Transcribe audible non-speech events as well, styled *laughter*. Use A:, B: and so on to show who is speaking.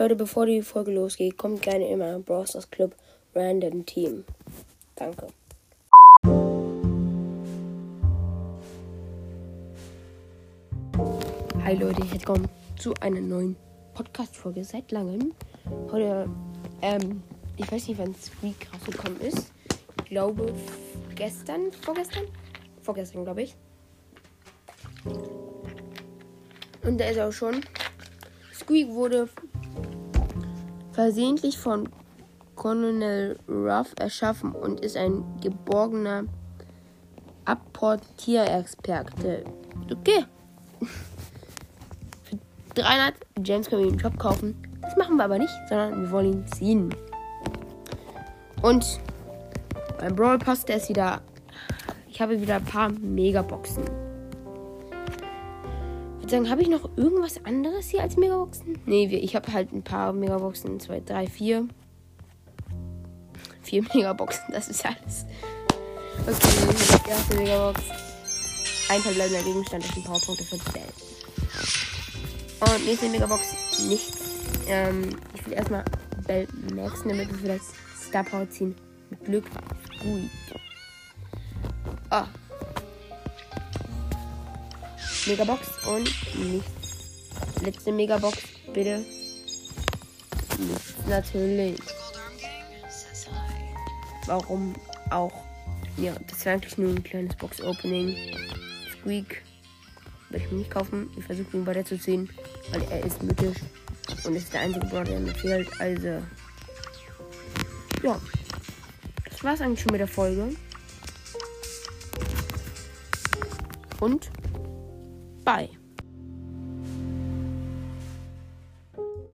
A: Leute, bevor die Folge losgeht, kommt gerne in meinen Browsers Club Random Team. Danke. Hi Leute, herzlich willkommen zu einer neuen Podcast-Folge seit langem. Heute, ähm, ich weiß nicht, wann Squeak rausgekommen ist. Ich glaube gestern, vorgestern? Vorgestern, glaube ich. Und da ist auch schon. Squeak wurde versehentlich von Colonel Ruff erschaffen und ist ein geborgener Apportierexperte. Okay. *laughs* Für 300 Gems können wir ihn im Shop kaufen. Das machen wir aber nicht, sondern wir wollen ihn ziehen. Und beim Brawl Pass, der ist wieder. Ich habe wieder ein paar Megaboxen. Ich würde sagen, habe ich noch irgendwas anderes hier als Megaboxen? Nee, ich habe halt ein paar Megaboxen. 2, 3, 4. 4 Megaboxen, das ist alles. Okay, die erste Megabox. Ein verbleibender Gegenstand, das sind Powerpunkte für Bell. Und nächste Megabox, nichts. Ähm, ich will erstmal Bell maxen, damit wir vielleicht Star Power ziehen. Mit Glück. Ui. Ah. Megabox und nichts. Letzte Megabox, bitte. Nichts, natürlich. Warum auch? Ja, das wäre eigentlich nur ein kleines Box-Opening. Squeak werde ich mir nicht kaufen. Ich versuche ihn weiterzuziehen, weil er ist mythisch. Und ist der einzige Brawler, der mir fehlt. Also, ja. Das war's eigentlich schon mit der Folge. Und bye.